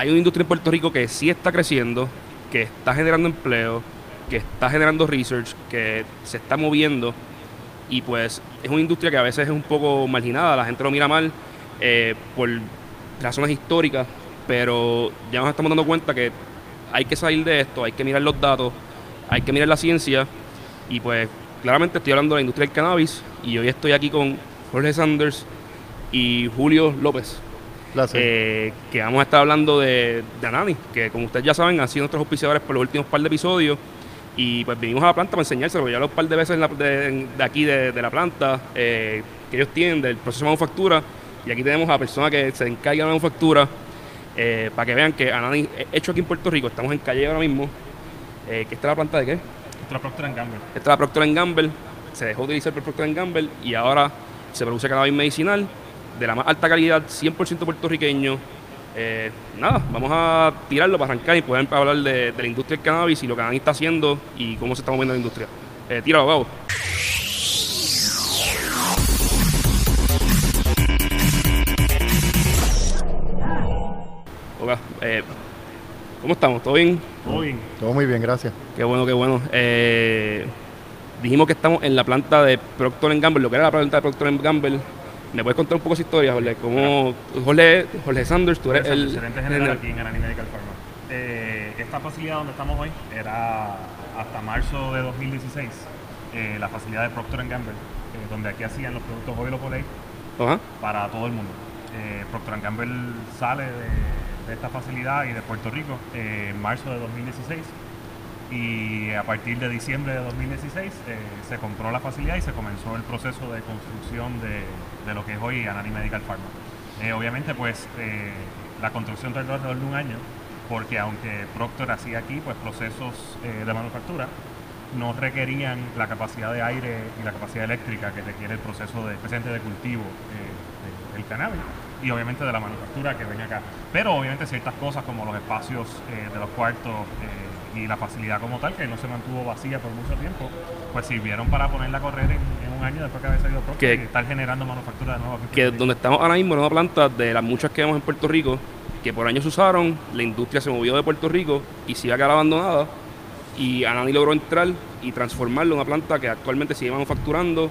hay una industria en Puerto Rico que sí está creciendo, que está generando empleo, que está generando research, que se está moviendo y pues es una industria que a veces es un poco marginada, la gente lo mira mal eh, por razones históricas, pero ya nos estamos dando cuenta que hay que salir de esto, hay que mirar los datos, hay que mirar la ciencia y pues claramente estoy hablando de la industria del cannabis y hoy estoy aquí con Jorge Sanders y Julio López. Eh, que vamos a estar hablando de, de Anani, que como ustedes ya saben han sido nuestros auspiciadores por los últimos par de episodios. Y pues vinimos a la planta para enseñárselo, ya los par de veces de, aquí de, la planta eh, que ellos tienen del proceso de manufactura. Y aquí tenemos a la persona que se encarga de la manufactura eh, para que vean que Anani hecho aquí en Puerto Rico, estamos en calle ahora mismo, que esta es la planta de qué? Esta es la Procter Gamble. Esta es la Procter Gamble, se dejó de utilizar por Procter Gamble y ahora se produce cannabis medicinal de la más alta calidad, 100% puertorriqueño. Eh, nada, vamos a tirarlo para arrancar y poder hablar de, la industria del cannabis y lo que Anani está haciendo y cómo se está moviendo la industria. Eh, tíralo, vamos. Hola, eh, ¿cómo estamos? ¿Todo bien? Todo bien. Todo muy bien, gracias. Qué bueno, qué bueno. Eh, dijimos que estamos en la planta de Procter Gamble, lo que era la planta de Procter Gamble ¿Me puedes contar un poco esa historia, Jorge? ¿Cómo, Jorge, Jorge Sanders, tú eres el gerente general aquí en Anani Medical Pharma. Eh, esta facilidad donde estamos hoy era hasta marzo de 2016 eh, la facilidad de Procter Gamble, eh, donde aquí hacían los productos Oil of para todo el mundo. Procter Gamble sale de, de, esta facilidad y de Puerto Rico en marzo de 2016 y a partir de diciembre de 2016 eh, se compró la facilidad y se comenzó el proceso de construcción de, de lo que es hoy Anani Medical Pharma. Eh, obviamente pues eh, la construcción tardó alrededor de un año porque aunque Procter hacía aquí pues procesos de manufactura no requerían la capacidad de aire y la capacidad eléctrica que requiere el proceso de, presente de cultivo del cannabis y obviamente de la manufactura que ven acá. Pero obviamente ciertas cosas como los espacios de los cuartos y la facilidad como tal, que no se mantuvo vacía por mucho tiempo, pues sirvieron para ponerla a correr en, un año después que había salido Procter que, y estar generando manufactura de nuevo. Que donde estamos ahora mismo en una planta de las muchas que vemos en Puerto Rico, que por años se usaron, la industria se movió de Puerto Rico y se iba a quedar abandonada y Anani logró entrar y transformarlo en una planta que actualmente sigue manufacturando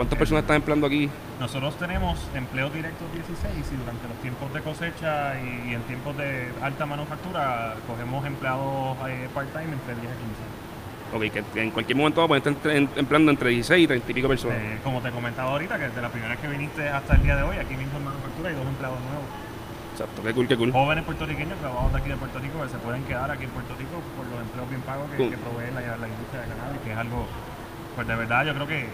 ¿Cuántas personas están empleando aquí? Nosotros tenemos empleos directos 16 y durante los tiempos de cosecha y, en tiempos de alta manufactura cogemos empleados eh, part-time entre 10 a 15. Ok, que en cualquier momento a estar empleando entre 16 y 30 y pico personas. Eh, como te comentaba ahorita, que desde la primera vez que viniste hasta el día de hoy, aquí mismo en manufactura hay dos empleados nuevos. Exacto, qué cool, qué cool. Jóvenes puertorriqueños grabados de aquí de Puerto Rico que se pueden quedar aquí en Puerto Rico por los empleos bien pagos que, provee la, la industria de cannabis, que es algo pues de verdad yo creo que,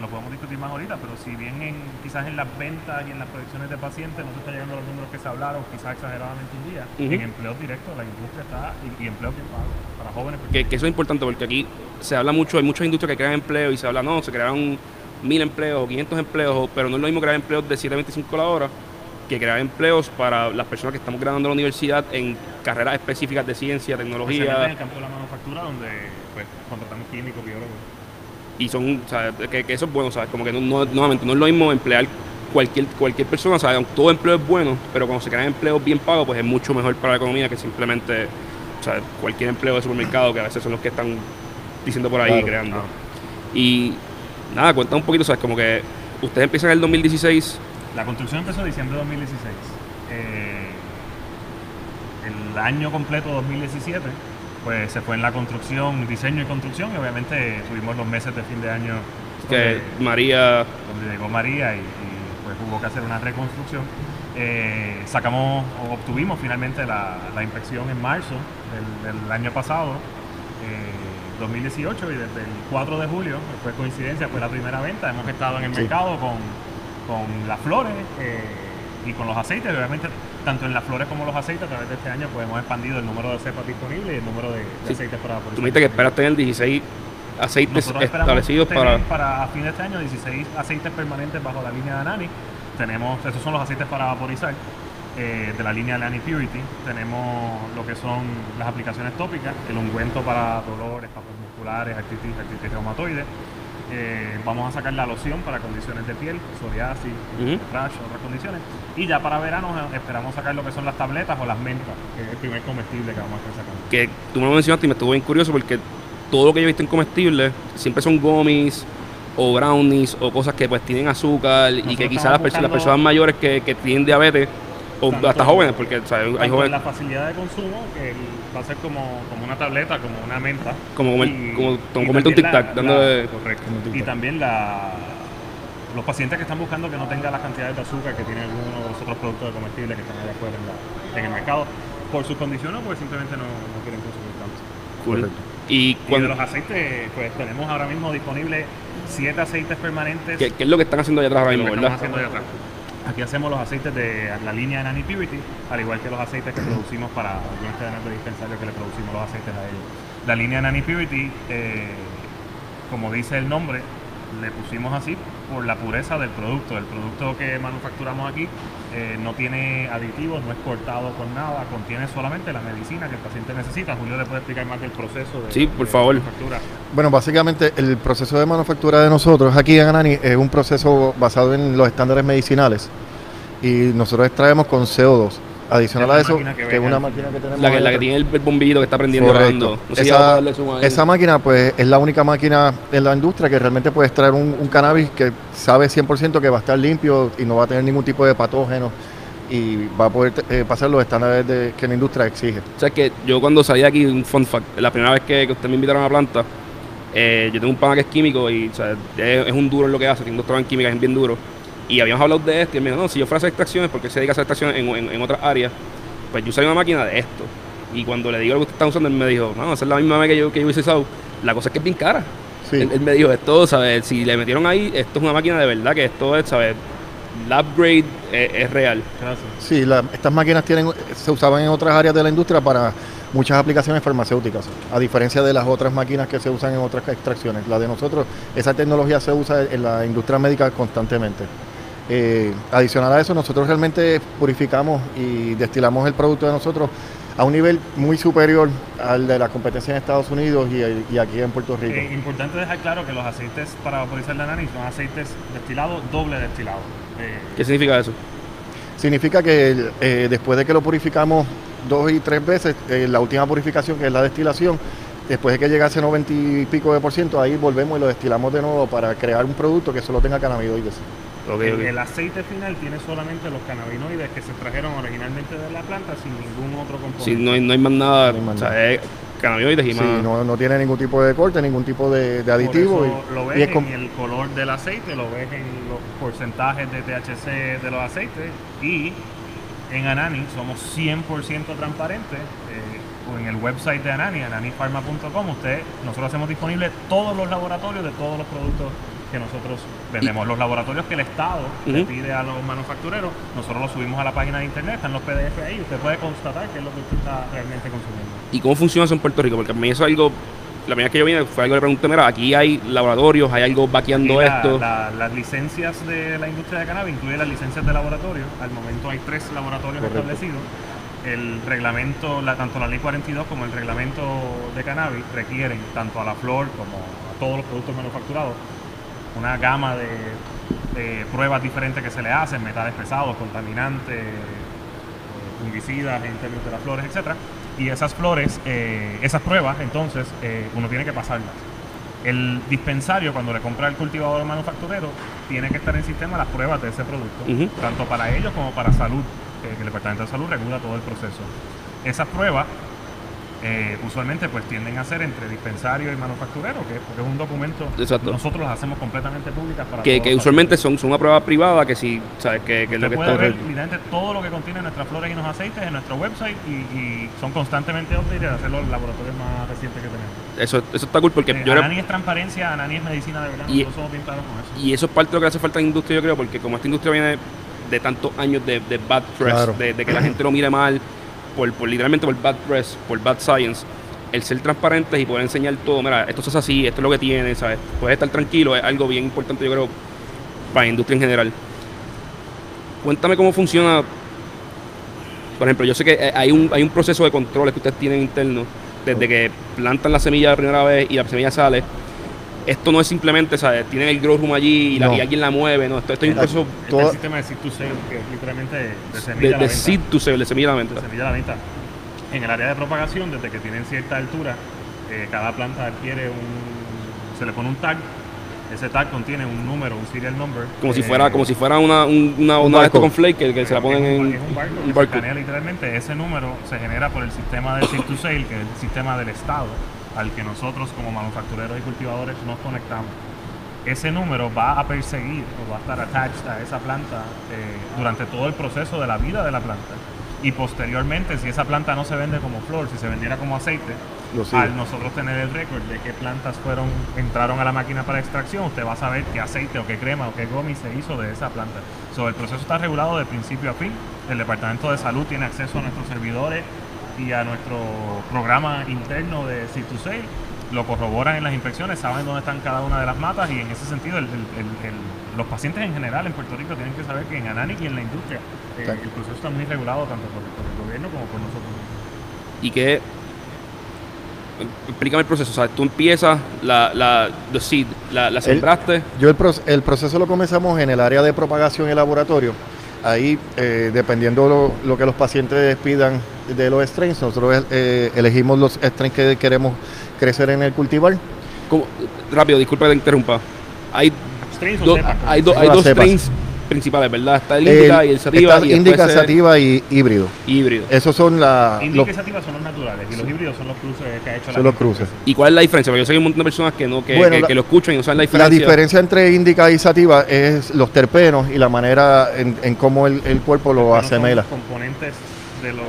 lo podemos discutir más ahorita, pero si bien en, quizás en las ventas y en las proyecciones de pacientes no se está llegando a los números que se hablaron, quizás exageradamente un día, en empleos directos la industria está, y, empleos bien pagos para jóvenes. Que, eso es importante porque aquí se habla mucho, hay muchas industrias que crean empleo y se habla, no, se crearon mil empleos o 500 empleos, pero no es lo mismo crear empleos de 7.25 la hora que crear empleos para las personas que estamos graduando en la universidad en carreras específicas de ciencia, tecnología. En el campo de la manufactura donde pues, contratamos químicos, biólogos y son, Que, eso es bueno, ¿sabes? Como que no, nuevamente no es lo mismo emplear cualquier, cualquier persona, ¿sabes? Todo empleo es bueno, pero cuando se crean empleos bien pagos, pues es mucho mejor para la economía que simplemente, o cualquier empleo de supermercado, que a veces son los que están diciendo por ahí, creando. Y nada, cuenta un poquito, ¿sabes? Como que ustedes empiezan en el 2016. La construcción empezó en diciembre de 2016. Eh, el año completo 2017 pues se fue en la construcción, diseño y construcción, y obviamente tuvimos los meses de fin de año. Que María. Donde llegó María y, pues hubo que hacer una reconstrucción. Eh, sacamos o obtuvimos finalmente la, inspección en marzo del, año pasado, 2018, eh, y desde el 4 de julio, fue coincidencia, fue la primera venta. Hemos estado en el mercado con, con las flores eh, y con los aceites, obviamente tanto en las flores como los aceites, a través de este año pues hemos expandido el número de cepas disponibles y el número de, aceites para Tú me que esperas tener 16 aceites establecidos para... para a fin de este año 16 aceites permanentes bajo la línea de Anani. Tenemos, esos son los aceites para vaporizar eh, de la línea de Anani Purity. Tenemos lo que son las aplicaciones tópicas, el ungüento para dolores, papas musculares, artritis, artritis reumatoide. Eh, vamos a sacar la loción para condiciones de piel, psoriasis, Ujú. rash, otras condiciones. Y ya para verano eh, esperamos sacar lo que son las tabletas o las mentas, que es el primer comestible que vamos a estar sacando. Que tú me lo mencionaste y me estuvo bien curioso porque todo lo que yo he visto en comestibles siempre son gummies o brownies o cosas que pues tienen azúcar y que quizás las, perso- las personas mayores que, que tienen diabetes o hasta jóvenes, porque o sea, hay jóvenes la facilidad de consumo, que el- va a ser como, como una tableta, como una menta. como, comer, Y- como, y como comerte un tic-tac, la- dándole... la- correcto. Y también la, los pacientes que están buscando que no tenga las cantidades de azúcar que tienen algunos de los otros productos de comestibles que están allá afuera en, la- en el mercado, por sus condiciones, pues simplemente no, no quieren consumir tanto. Correcto. Y Y de cuando, los aceites, pues tenemos ahora mismo disponibles siete aceites permanentes. ¿qué, qué es lo que están haciendo allá atrás ahora mismo, verdad? estamos haciendo allá atrás. Aquí hacemos los aceites de la línea de Nani Purity, al igual que los aceites que producimos para algunas cadenas de dispensario que le producimos los aceites a ellos. La línea Nani Purity, eh, como dice el nombre, le pusimos así por la pureza del producto. El producto que manufacturamos aquí eh, no tiene aditivos, no es cortado con nada, contiene solamente la medicina que el paciente necesita. Julio le puede explicar más del proceso de, Sí, por de favor. manufactura. Bueno, básicamente el proceso de manufactura de nosotros aquí en Anani es un proceso basado en los estándares medicinales y nosotros extraemos con CO2. Adicional Es a eso, que es una máquina que tenemos La que, la que tiene el, el bombillito que está prendiendo. No sé esa, máquina pues es la única máquina en la industria que realmente puede extraer un, un cannabis que sabe 100% que va a estar limpio y no va a tener ningún tipo de patógeno y va a poder eh, pasar los estándares de- que la industria exige. O sea, que yo cuando salí de aquí, un fun fact, la primera vez que, que ustedes me invitaron a la planta, eh, yo tengo un pana que es químico y o sea, es, es un duro en lo que hace, tiene un doctorado en química, es bien duro. Y habíamos hablado de esto y él me dijo, no, si yo fuera a hacer extracciones, porque él se dedica a hacer extracciones en, en, en otras áreas, pues yo usaría una máquina de esto. Y cuando le digo lo que usted está usando, él me dijo, no, esa es la misma que yo, que yo hubiese usado. La cosa es que es bien cara. Sí. Él, él me dijo, esto, ¿sabes? Si le metieron ahí, esto es una máquina de verdad, que esto es, ¿sabes? La upgrade es, es real. Gracias. Sí, la- estas máquinas tienen, se usaban en otras áreas de la industria para muchas aplicaciones farmacéuticas, a diferencia de las otras máquinas que se usan en otras extracciones. La de nosotros, esa tecnología se usa en la industria médica constantemente. Eh, adicional a eso, nosotros realmente purificamos y destilamos el producto de nosotros a un nivel muy superior al de la competencia en Estados Unidos y, y aquí en Puerto Rico. Eh, importante dejar claro que los aceites para vaporizar la nani son aceites destilados, doble destilado. Eh, ¿Qué significa eso? Significa que eh, después de que lo purificamos dos y tres veces, eh, la última purificación, que es la destilación, después de que llega a ese 90 y pico de por ciento, ahí volvemos y lo destilamos de nuevo para crear un producto que solo tenga cannabinoides. Ok, el, ok. el aceite final tiene solamente los cannabinoides que se trajeron originalmente de la planta sin ningún otro componente. Sí, no hay, no hay más nada, No hay más o sea, nada. es cannabinoides y Sí, más. no, no tiene ningún tipo de corte, ningún tipo de, de Por aditivo. eso y- lo y ves es en el color del aceite, lo ves en los porcentajes de THC de los aceites y en Anani somos 100% transparentes. eh, en el website de Anani, ananifarma.com, usted, nosotros hacemos disponibles todos los laboratorios de todos los productos que nosotros vendemos. Los laboratorios que el Estado le pide a los manufactureros, nosotros los subimos a la página de internet, están los PDF ahí, usted puede constatar qué es lo que usted está realmente consumiendo. ¿Y cómo funciona eso en Puerto Rico? Porque a mí eso es algo, la primera que yo vine fue algo que pregunté, mira, aquí hay laboratorios, hay algo vaqueando la- esto. la- las licencias de la industria de cannabis incluyen las licencias de laboratorio. Al momento hay tres laboratorios Correcto. establecidos. El reglamento, la, tanto la ley 42 como el reglamento de cannabis requieren tanto a la flor como a todos los productos manufacturados una gama de, de pruebas diferentes que se le hacen, metales pesados, contaminantes, eh, fungicidas en términos de las flores, etcétera. Y esas flores, eh, esas pruebas, entonces, eh, uno tiene que pasarlas. El dispensario, cuando le compra el cultivador manufacturero, tiene que estar en sistema las pruebas de ese producto, tanto para ellos como para salud, que el Departamento de Salud regula todo el proceso. Esas pruebas eh, usualmente pues tienden a ser entre dispensario y manufacturero, que es, porque es un documento, Exacto. nosotros las hacemos completamente públicas para que, que usualmente son, son una prueba privada que si, ¿sabes? Que, que es lo que puede está ver literalmente todo lo que contiene nuestras flores y los aceites en nuestro website y, y son constantemente updated de hacer los laboratorios más recientes que tenemos. Eso, eso está cool porque Eh, yo era- Anani es transparencia, Anani es medicina de verdad, Y- nosotros somos bien claros con eso. Y eso es parte de lo que hace falta en la industria, yo creo, porque como esta industria viene de tantos años de, de bad press, Claro. de, de que la gente lo mire mal, por, por literalmente por bad press, por bad science, el ser transparentes y poder enseñar todo, mira, esto hace así, esto es lo que tiene, ¿sabes? Puedes estar tranquilo, es algo bien importante, yo creo, para la industria en general. Cuéntame cómo funciona. Por ejemplo, yo sé que eh, hay un, hay un proceso de controles que ustedes tienen interno, desde que plantan la semilla la primera vez y la semilla sale. Esto no es simplemente, ¿sabes? Tienen el grow room allí y, la- No. y alguien la mueve, no, esto, esto es un proceso Este Todo- es el sistema de seed to sale, que es literalmente de semilla de, a la de venta. seed to sale, de semilla a la venta. de semilla a la venta. En el área de propagación, desde que tienen cierta altura, eh, cada planta adquiere un. se le pone un tag. Ese tag contiene un número, un serial number. Como si eh, fuera, como si fuera una, un- una, Un una de estos barcode. con flake que, que se la ponen es en un, es un barcode que un se escanea literalmente. Ese número se genera por el sistema de seed to sale, que es el sistema del Estado, al que nosotros como manufactureros y cultivadores nos conectamos. Ese número va a perseguir o va a estar attached a esa planta eh, durante todo el proceso de la vida de la planta. Y posteriormente, si esa planta no se vende como flor, si se vendiera como aceite, al nosotros tener el récord de qué plantas fueron entraron a la máquina para extracción, usted va a saber qué aceite o qué crema o qué gomi se hizo de esa planta. So, el proceso está regulado de principio a fin. El Departamento de Salud tiene acceso a nuestros servidores y a nuestro programa interno de Seed to Sale. Lo corroboran en las inspecciones, saben dónde están cada una de las matas y en ese sentido el- el- el- el- los pacientes en general en Puerto Rico tienen que saber que en Ananic y en la industria eh, el proceso está muy regulado tanto por, por el gobierno como por nosotros. y que explícame el proceso, o sea, tú empiezas la, la, the seed, la, la sembraste, Yo el, proce- el proceso lo comenzamos en el área de propagación y laboratorio. Ahí, eh, dependiendo lo, lo que los pacientes pidan de los strains, nosotros eh, elegimos los strains que queremos crecer en el cultivar. ¿Cómo? rápido, disculpa que te interrumpa. Hay, do- hay, do- hay dos cepas. strains principales, ¿verdad? Está el indica y el sativa está y indica, sativa y híbrido. híbrido. Esos son la, Indica los, y sativa son los naturales y los híbridos son los cruces que ha hecho la son los cruces. ¿Y cuál es la diferencia? Porque yo sé que hay un montón de personas que no que, Bueno, que, la- que lo escuchan y no saben la La diferencia. diferencia entre indica y sativa es los terpenos y la manera en, en cómo el, el cuerpo lo son asemela. componentes de, lo,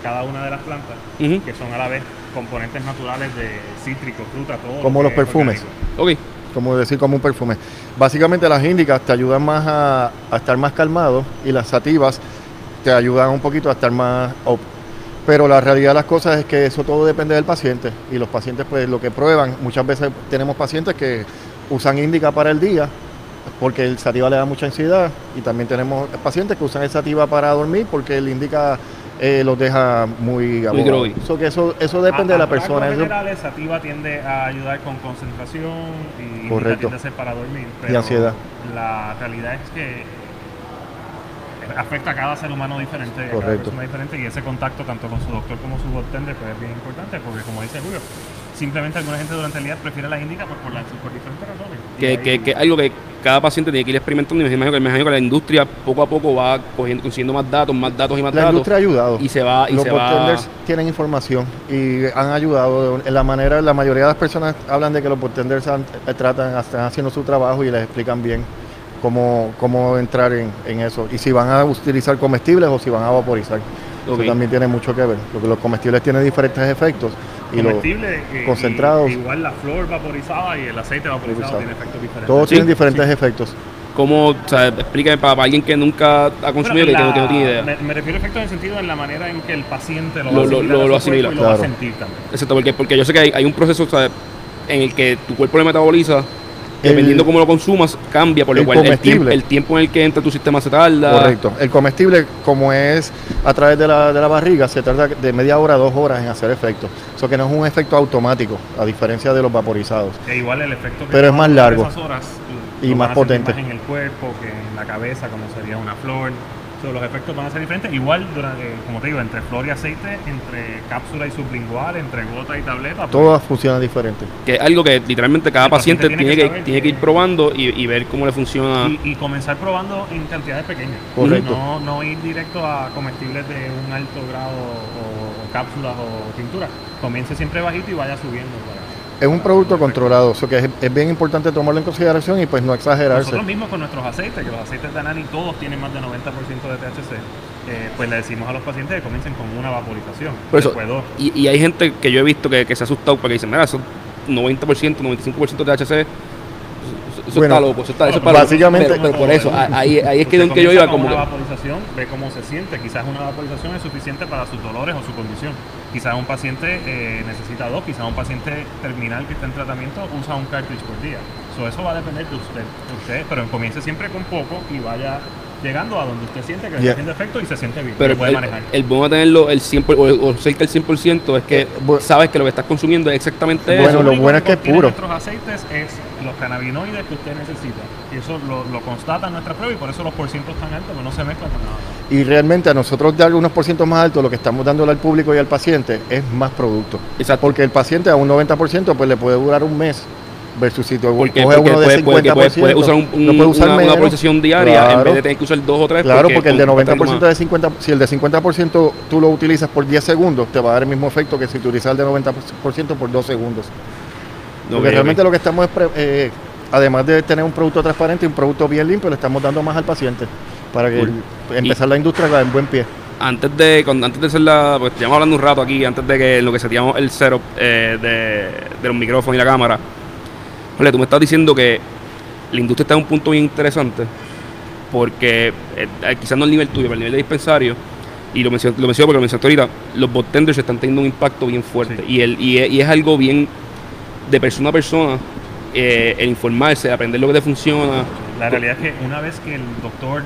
de cada una de las plantas que son a la vez componentes naturales de cítricos, fruta, todo. Como los es perfumes. orgánico. Ok, como decir como un perfume. Básicamente las índicas te ayudan más a, a estar más calmado y las sativas te ayudan un poquito a estar más up. Pero la realidad de las cosas es que eso todo depende del paciente y los pacientes pues lo que prueban, muchas veces tenemos pacientes que usan índica para el día porque el sativa le da mucha ansiedad y también tenemos pacientes que usan el sativa para dormir porque el indica eh, los deja muy abogados. So que eso, eso depende A- de la persona. Eso- generales, sativa tiende a ayudar con concentración y Correcto. tiende a ser para dormir. Y Pero ansiedad. La realidad es que afecta a cada ser humano diferente, a cada Correcto. persona diferente y ese contacto tanto con su doctor como su bartender pues, es bien importante porque como dice Julio, simplemente alguna gente durante el día prefiere la índica pues, por, la- por diferentes razones. Que, ahí- que, que algo que cada paciente tiene que ir experimentando y me imagino que, me imagino que la industria poco a poco va cogiendo, consiguiendo más datos, más datos y más la datos. industria ha ayudado. y se va, y los se va. bartenders tienen información y han ayudado en la manera, la mayoría de las personas hablan de que los bartenders han- eh, tratan, están haciendo su trabajo y les explican bien cómo, cómo entrar en, en eso y si van a utilizar comestibles o si van a vaporizar. Ok. Eso también tiene mucho que ver, porque los comestibles tienen diferentes efectos comestible eh, concentrados. y- igual la flor vaporizada y el aceite vaporizado Vaporizado. tiene efectos diferentes. todos Sí, tienen diferentes efectos. ¿Cómo, o sea, explícame para, para alguien que nunca ha consumido y Bueno, que, no- la- que no tiene idea? Me, me refiero a efectos en el sentido en la manera en que el paciente lo, Lo- va a lo- lo- asimila. y lo va a sentir también. Exacto, porque, porque yo sé que hay, hay un proceso o sea, en el que tu cuerpo lo metaboliza, El- dependiendo cómo lo consumas, cambia, por lo el cual el tiempo, comestible. el tiempo en el que entra tu sistema se tarda. Correcto. El comestible, como es a través de la, de la barriga, se tarda de media hora a dos horas en hacer efecto. Eso que no es un efecto automático, a diferencia de los vaporizados. Que igual el efecto que Pero es más largo. esas horas Y más potente. más en el cuerpo que en la cabeza, como sería una flor. So, los efectos van a ser diferentes. Igual, durante, como te digo, entre flor y aceite, entre cápsula y sublingual, entre gota y tableta. pues, Todas funcionan diferente. Que es algo que literalmente cada paciente paciente, tiene que tiene que ir probando y, y ver cómo le funciona. y, y comenzar probando en cantidades pequeñas. Correcto. No, no ir directo a comestibles de un alto grado o, o cápsulas o tinturas. Comience siempre bajito y vaya subiendo. para- Es un producto controlado, eso que es, es bien importante tomarlo en consideración y pues no exagerarse. Nosotros mismos con nuestros aceites, que los aceites de Anani todos tienen más de 90% de THC, eh, pues le decimos a los pacientes que comiencen con una vaporización. Por eso, después dos. y, y hay gente que yo he visto que, que se ha asustado porque dicen, mira, eso 90%, 95% de THC, eso Bueno, está loco, eso está, eso es para básicamente- pero, pero por eso, ahí, ahí es que, que yo iba como una que, vaporización, ve cómo se siente. Quizás una vaporización es suficiente para sus dolores o su condición. Quizás un paciente eh, necesita dos, quizás un paciente terminal que está en tratamiento usa un cartridge por día. So, eso va a depender de usted, de usted, pero comience siempre con poco y vaya llegando a donde usted siente que Yeah. está haciendo efecto y se siente bien, pero lo puede el, manejar. el bueno de tenerlo el 100 por- o, o cerca del 100% es que Eh, bu- sabes que lo que estás consumiendo es exactamente Bueno, eso. lo único bueno es que es puro. Nuestros aceites es los cannabinoides que usted necesita. Y eso lo, lo constatan nuestras pruebas y por eso los porcientos tan altos, que no se mezclan con nada. Y realmente a nosotros darle unos por ciento más alto, lo que estamos dándole al público y al paciente es más producto. Exacto. Porque el paciente a un 90% pues le puede durar un mes versus si tú Porque, coges porque uno de puede, puede- 50%, puede- puede usar un- un- puede usar una, una vaporización diaria en vez de tener que usar dos o tres. Claro, porque el de con- 90% de 50, si el de 50% tú lo utilizas por 10 segundos, te va a dar el mismo efecto que si tú utilizas el de 90% por 2 segundos. No, Porque realmente lo que estamos es, eh, además de tener un producto transparente y un producto bien limpio, le estamos dando más al paciente para que Cool. el- empezar la industria en buen pie. antes de antes de hacer la pues llevamos hablando un rato aquí antes de que lo que seteamos el setup eh, de, de los micrófonos y la cámara Ole, tú me estás diciendo que la industria está en un punto bien interesante porque eh, eh, quizás no al nivel tuyo pero al nivel de dispensario y lo menciono, lo menciono porque lo mencionaste ahorita los botenders están teniendo un impacto bien fuerte Sí. y, el, y, es, y es algo bien de persona a persona eh, el informarse aprender lo que te funciona La realidad es que una vez que el doctor...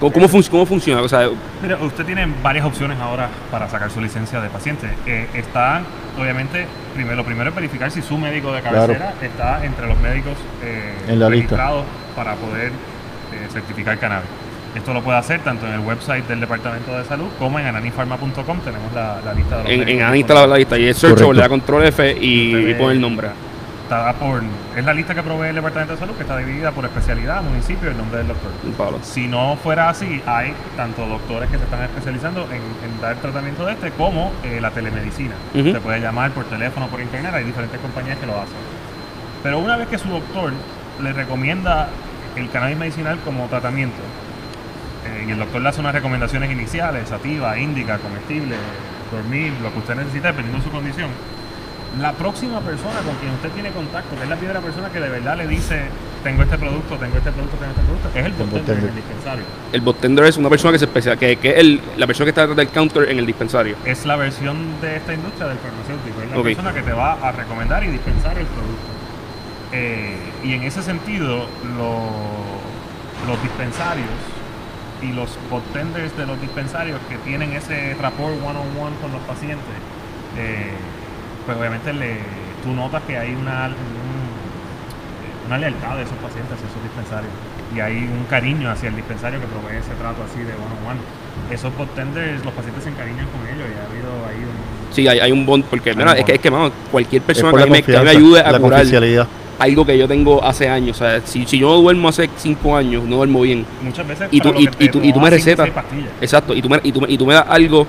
cómo, cómo, fun- cómo funciona o sea Mira, usted tiene varias opciones ahora para sacar su licencia de paciente. Eh, está, obviamente, primero, lo primero es verificar si su médico de cabecera está entre los médicos eh, En la lista. registrados para poder eh, certificar cannabis. Esto lo puede hacer tanto en el website del Departamento de Salud como en ananifarma.com. Tenemos la, la lista de los en, en Ana está la, la lista y es search le da control F y, pone el nombre Está por, es la lista que provee el Departamento de Salud, que está dividida por especialidad, municipio y el nombre del doctor. Pablo. Si no fuera así, hay tanto doctores que se están especializando en, en dar tratamiento de este como eh, la telemedicina. Se puede llamar por teléfono, por internet, hay diferentes compañías que lo hacen. Pero una vez que su doctor le recomienda el cannabis medicinal como tratamiento, y el doctor le hace unas recomendaciones iniciales, sativa, índica, comestible, dormir, lo que usted necesita dependiendo de su condición, la próxima persona con quien usted tiene contacto, que es la primera persona que de verdad le dice, tengo este producto, tengo este producto, tengo este producto, es el doctor bartender. del dispensario. El botender es una persona que se especializa, que, que es el- la persona que está detrás del counter en el dispensario. Es la versión de esta industria del farmacéutico, es la persona que te va a recomendar y dispensar el producto. Eh, y en ese sentido, lo- los dispensarios y los botenders de los dispensarios que tienen ese rapport one-on-one con los pacientes, eh, pues obviamente le, tú notas que hay una, un- una lealtad de esos pacientes hacia esos dispensarios y hay un cariño hacia el dispensario que provee ese trato así de one-on-one. Esos botenders, los pacientes se encariñan con ellos y ha habido ahí un... Sí, hay, hay un bond, porque Hay mira, un es que, es que mano, cualquier persona por que me, que me ayude a la curar confidencialidad. Algo que yo tengo hace años. O sea, si, si yo no duermo hace cinco años, no duermo bien. Muchas veces Y tú- y- tú- y tú me recetas. Exacto, y tú me, y tú y tú me das algo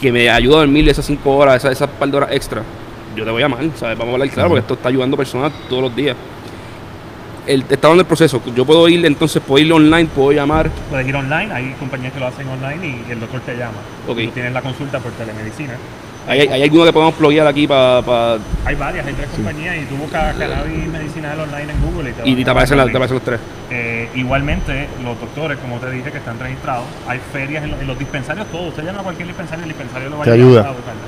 que me ayuda a dormir esas cinco horas, esas, esas par de horas extra. Yo te voy a llamar, ¿sabes? Vamos a hablar claro, porque esto está ayudando a personas todos los días. El, está dando el proceso. Yo puedo ir, entonces, puedo ir online, puedo llamar. Puedes ir online, hay compañías que lo hacen online y el doctor te llama. Ok. Tú tienes la consulta por telemedicina. ¿Hay, hay, alguno que podemos pluguear aquí para. Hay varias, hay tres compañías y tú buscas cannabis medicinal online en Google y te, y te a aparecen, te aparecen los tres. Eh, igualmente, los doctores, como te dije, que están registrados, hay ferias en, los- en los dispensarios, todo. Usted llama a cualquier dispensario y el dispensario lo va Te a ayudar ayuda. a buscarla.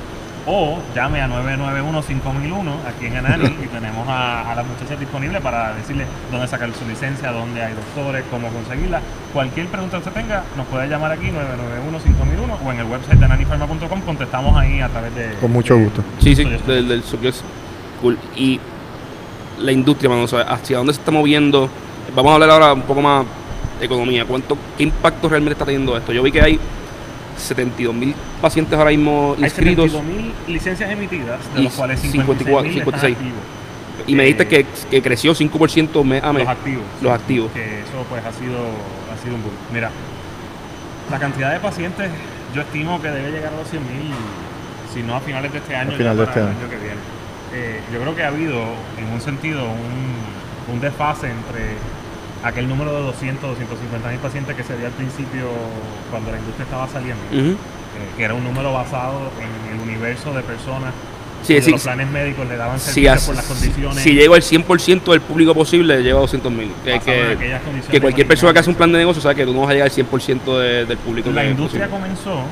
O llame a 991-5001 aquí en Anani y tenemos a, a las muchachas disponibles para decirle dónde sacar su licencia, dónde hay doctores, cómo conseguirla. Cualquier pregunta que usted tenga, nos puede llamar aquí 991-5001 o en el website de ananifarma.com. Contestamos ahí a través de. Con mucho de- gusto. Sí, sí, del, del. Cool. Y la industria, mano, o sea, hacia dónde se está moviendo. Vamos a hablar ahora un poco más de economía. ¿Cuánto, ¿Qué impacto realmente está teniendo esto? Yo vi que hay 72 mil pacientes ahora mismo Hay inscritos 72.000 licencias emitidas, de Y los cuales 54, 56.000 56. están activos. y me dijiste Eh, que, que creció 5% mes a mes. Los activos. Los activos. Que eso pues ha sido, ha sido un boom. Mira, la cantidad de pacientes yo estimo que debe llegar a los 100.000, si no a finales de este año, A final de para este el año. año que viene. Eh, yo creo que ha habido, en un sentido, un, un desfase entre aquel número de 200, 250 mil pacientes que se dio al principio cuando la industria estaba saliendo eh, que era un número basado en el universo de personas Sí, sí, los planes médicos le daban Si, servicio por las condiciones. si llego al 100% del público posible, llevo a 200 mil. Que, cualquier persona que hace un plan de negocio sabe que tú no vas a llegar al 100% de- del público. La industria posible. comenzó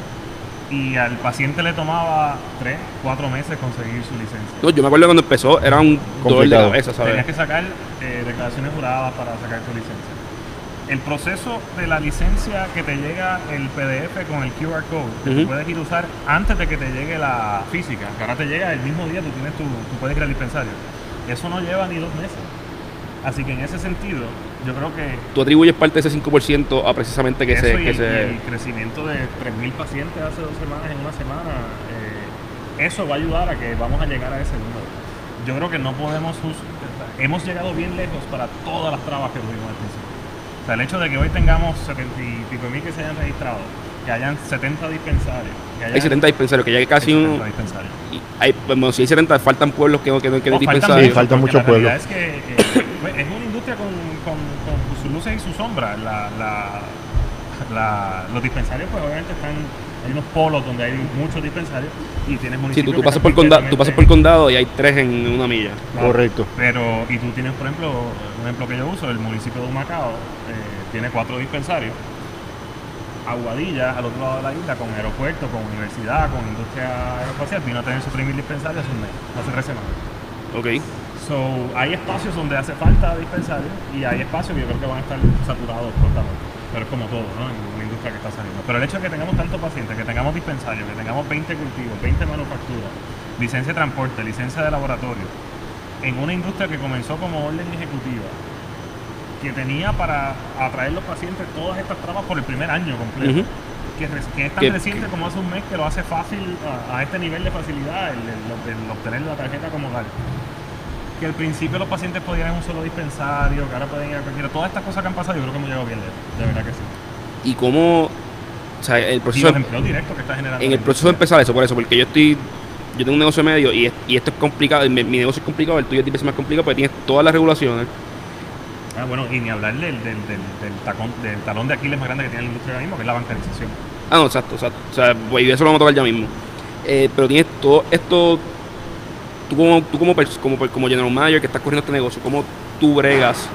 y al paciente le tomaba 3, 4 meses conseguir su licencia. No, yo me acuerdo cuando empezó, era un dolor de Complicado. cabeza, ¿sabes? Tenías que sacar eh, declaraciones juradas para sacar tu licencia. El proceso de la licencia que te llega el PDF con el QR code, que tú Ujú. puedes ir a usar antes de que te llegue la física, que ahora te llega el mismo día, tú, tienes tu, tú puedes ir al dispensario. Eso no lleva ni dos meses. Así que en ese sentido, yo creo que Tú atribuyes parte de ese 5% a precisamente que eso se... y, Que el, se y el crecimiento de 3.000 pacientes hace dos semanas en una semana, eh, eso va a ayudar a que vamos a llegar a ese número. Yo creo que no podemos, hemos llegado bien lejos para todas las trabas que tuvimos al principio. O sea, el hecho de que hoy tengamos 70 y pico mil que se hayan registrado, que hayan 70 dispensarios, que hayan hay 70 dispensarios, que ya hay casi hay un... 70 dispensarios. y Hay, bueno, si hay 70, faltan pueblos que no que, no- que no O faltan dispensarios. Sí, faltan muchos pueblos. Es que eh, es una industria con, con- con sus luces y sus sombras. La, la- la- los dispensarios, pues obviamente están. Hay unos polos donde hay muchos dispensarios y tienes Sí, municipios. tú, tú pasas por condado, tú pasas por condado y hay tres en una milla. Claro. Correcto. Pero, y tú tienes, por ejemplo, un ejemplo que yo uso, el municipio de Humacao eh, tiene cuatro dispensarios. Aguadilla, al otro lado de la isla, con aeropuerto, con universidad, con industria aeroespacial, vino a tener su primer dispensario hace un mes, hace tres semanas. Ok. So, hay espacios donde hace falta dispensarios y hay espacios que yo creo que van a estar saturados prontamente. Pero es como todo, ¿no? En una industria que está saliendo. Pero el hecho de que tengamos tantos pacientes, que tengamos dispensarios, que tengamos 20 cultivos, 20 manufacturas, licencia de transporte, licencia de laboratorio, en una industria que comenzó como orden ejecutiva, que tenía para atraer los pacientes todas estas trabas por el primer año completo. Que, es tan Que- reciente como hace un mes que lo hace fácil a, a este nivel de facilidad, el, el- el obtener la tarjeta como tal que al principio los pacientes podían ir a un solo dispensario, que ahora pueden ir a cualquiera. Todas estas cosas que han pasado, yo creo que hemos llegado bien lejos, de verdad que sí. Y cómo... O sea, el Y proceso... los empleos directos que está generando. en el proceso de empezar eso, por eso, porque yo estoy, yo tengo un negocio medio y, es- y esto es complicado, y mi, mi negocio es complicado, el tuyo es 10 veces más complicado porque tienes todas las regulaciones. Ah, bueno, y ni hablar del, del, del, del tacón, del talón de Aquiles más grande que tiene la industria ahora mismo, que es la bancarización. Ah, no, exacto, exacto. O sea, pues, y eso lo vamos a tocar ya mismo. Eh, pero tienes todo esto, tú como, tú como, como, como general manager que estás corriendo este negocio, ¿cómo tú bregas?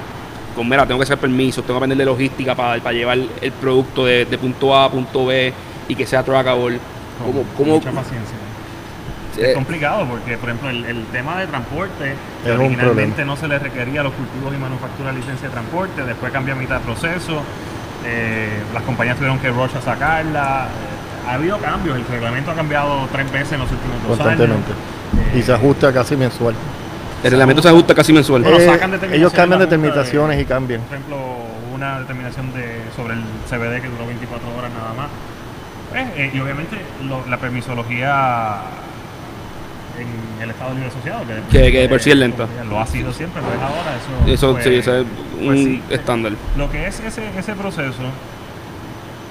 Con, mira, tengo que hacer permisos, tengo que aprender de logística para, para llevar el producto de, de punto A a punto B y que sea trackable. ¿Cómo, cómo, mucha paciencia. eh, Es complicado porque, por ejemplo, el, el tema de transporte, originalmente no se le requería a los cultivos y manufacturas licencia de transporte, después cambia a mitad de proceso, eh, las compañías tuvieron que rush a sacarla. Ha habido cambios, el reglamento ha cambiado tres veces en los últimos dos Constantemente. años. Y Eh, se ajusta casi mensual. el reglamento se ajusta casi mensual. Bueno, Eh, sacan determinaciones ellos cambian de- determinaciones y cambian. Por ejemplo, una determinación de, sobre el CBD que duró 24 horas nada más. Pues, eh, y obviamente lo- la permisología en el Estado Libre Asociado, que, Que- que de por sí es lenta. Lo ha sido siempre, lo es ahora. Eso, Eso pues, sí, ese es un pues sí. estándar. Lo que es ese, ese proceso,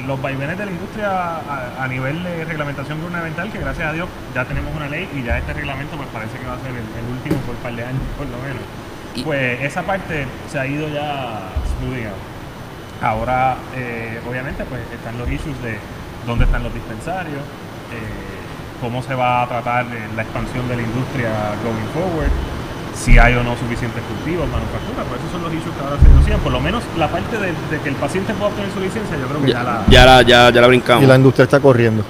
los vaivenes de la industria a, a nivel de reglamentación gubernamental, que gracias a Dios ya tenemos una ley y ya este reglamento pues parece que va a ser el, el último por un par de años por lo menos. Y- Pues esa parte se ha ido ya out. Ahora, eh, obviamente, pues están los issues de dónde están los dispensarios, eh, cómo se va a tratar eh, la expansión de la industria going forward, si hay o no suficientes cultivos, manufactura, pues esos son los issues que ahora se denuncian. Por lo menos la parte de, de que el paciente pueda obtener su licencia, yo creo que ya, Ya, la... ya, la, ya, ya la brincamos. Y la industria está corriendo.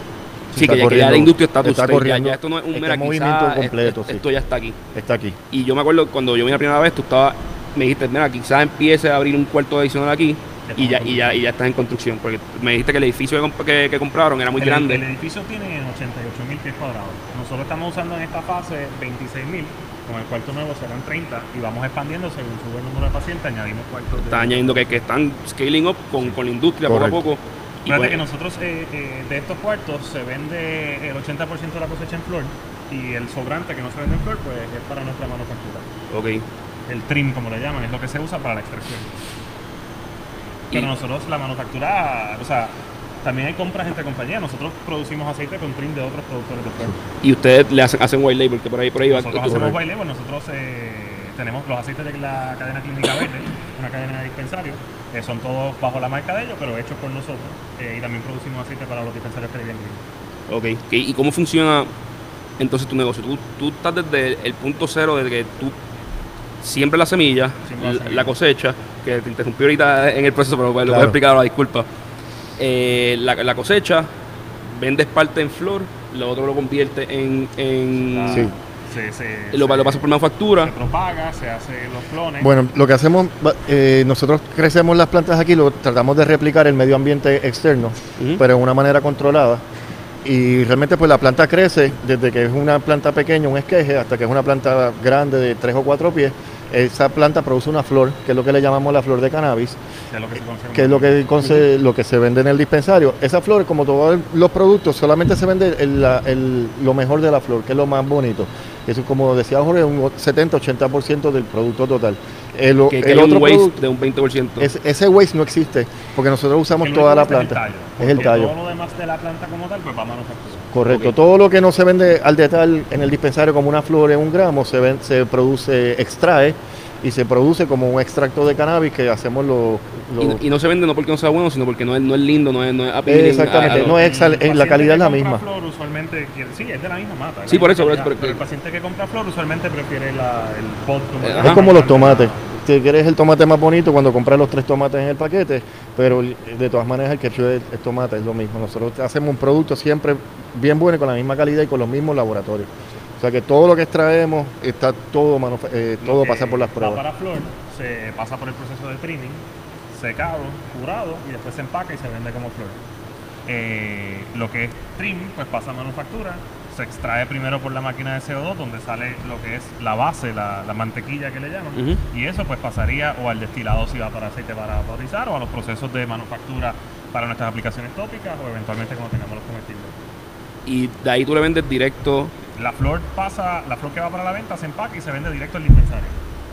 Sí, Está que ya, que ya la industria está, está corriendo, Ya, esto no es un está mera en movimiento quizá, completo, esto, sí. esto ya está aquí. Está aquí. Y yo me acuerdo cuando yo vine la primera vez, tú estabas, me dijiste, mira, quizás empiece a abrir un cuarto adicional aquí y ya, y ya, y ya estás en construcción. Porque me dijiste que el edificio que, comp- que- que compraron era muy el, grande. El edificio tiene 88 mil pies cuadrados. Nosotros estamos usando en esta fase 26 mil, con el cuarto nuevo serán 30 y vamos expandiendo según sube el número de pacientes, añadimos cuartos de... Están añadiendo que, que están scaling up con, con la industria poco a poco. Y Fíjate pues, que nosotros eh, eh, de estos cuartos se vende el 80% de la cosecha en flor y el sobrante que no se vende en flor pues es para nuestra manufactura. ok. El trim como le llaman, es lo que se usa para la extracción. Pero Y- nosotros la manufactura, o sea, también hay compras entre compañías. Nosotros producimos aceite con trim de otros productores de flor. Y ustedes le hacen, hacen white label, que por ahí, por ahí va. Nosotros hacemos baile, pues nosotros eh, tenemos los aceites de la cadena clínica verde, una cadena de dispensarios, eh, son todos bajo la marca de ellos, pero hechos por nosotros. eh, y también producimos aceite para los dispensarios Caribbean Green. Ok. ¿Y cómo funciona entonces tu negocio. Tú, tú estás desde el punto cero, desde que tú siembras la semilla, Siembra la la, semilla. la cosecha, que te interrumpí ahorita en el proceso, pero lo voy Claro. a explicar ahora, disculpa. Eh, la, la cosecha, vendes parte en flor, lo otro lo convierte en... en Sí. Se, se, lo, se- lo pasas por manufactura. se propaga, se hace los clones. Bueno, lo que hacemos, eh, nosotros crecemos las plantas aquí, lo tratamos de replicar el medio ambiente externo, pero de una manera controlada. Y realmente pues la planta crece desde que es una planta pequeña, un esqueje, hasta que es una planta grande de tres o cuatro pies. Esa planta produce una flor, que es lo que le llamamos la flor de cannabis, que es lo que se conserva. que es lo que, conse- lo que se vende en el dispensario. Esa flor, como todos los productos, solamente se vende el- el- lo mejor de la flor, que es lo más bonito. Eso, como decía Jorge, un 70-80% del producto total. El, o- que, que el hay un otro waste producto, de un 20%. es- ese waste no existe, porque nosotros usamos toda la planta. Es el tallo. Es el tallo. Todo lo demás de la planta como tal, pues va a manufactura. Correcto. Todo lo que no se vende al detalle en el dispensario como una flor en un gramo, se, ven- se produce, extrae y se produce como un extracto de cannabis que hacemos los... y, no- y no se vende no porque no sea bueno, sino porque no es, no es lindo, no es, no es Exactamente, a- a lo- no es exal- El eh, la calidad es la misma. Flor usualmente sí, es de la misma mata. Sí, por eso, por eso, calidad, pero- el paciente que compra flor usualmente prefiere la, el pot. el-. Es como los tomates. Si quieres el tomate más bonito cuando compras los tres tomates en el paquete, pero el- de todas maneras el ketchup es, es tomate, es lo mismo. Nosotros hacemos un producto siempre bien bueno y con la misma calidad y con los mismos laboratorios. O sea que todo lo que extraemos está todo eh, todo pasa por las va pruebas. para flor, se pasa por el proceso de trimming, secado, curado y después se empaca y se vende como flor. Eh, lo que es trim, pues pasa a manufactura, se extrae primero por la máquina de CO2, donde sale lo que es la base, la, la mantequilla que le llaman, y eso pues pasaría o al destilado si va para aceite para vaporizar o a los procesos de manufactura para nuestras aplicaciones tópicas o eventualmente cuando tengamos los comestibles. Y de ahí tú le vendes directo La flor pasa, la flor que va para la venta se empaca y se vende directo al dispensario.